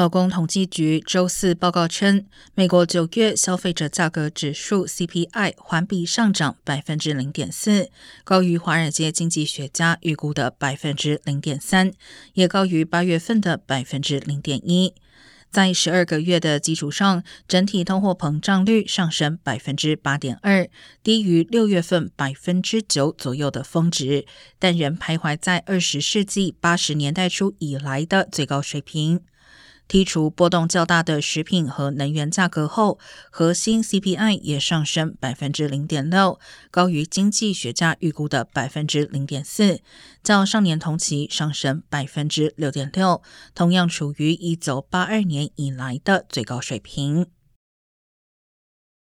劳工统计局周四报告称，美国九月消费者价格指数 CPI 环比上涨百分之零点四，高于华尔街经济学家预估的百分之零点三，也高于八月份的百分之零点一。在十二个月的基础上，整体通货膨胀率上升百分之八点二，低于六月份百分之九左右的峰值，但仍徘徊在二十世纪八十年代初以来的最高水平。剔除波动较大的食品和能源价格后，核心 CPI 也上升百分之零点六，高于经济学家预估的百分之零点四，较上年同期上升百分之六点六，同样处于一九八二年以来的最高水平。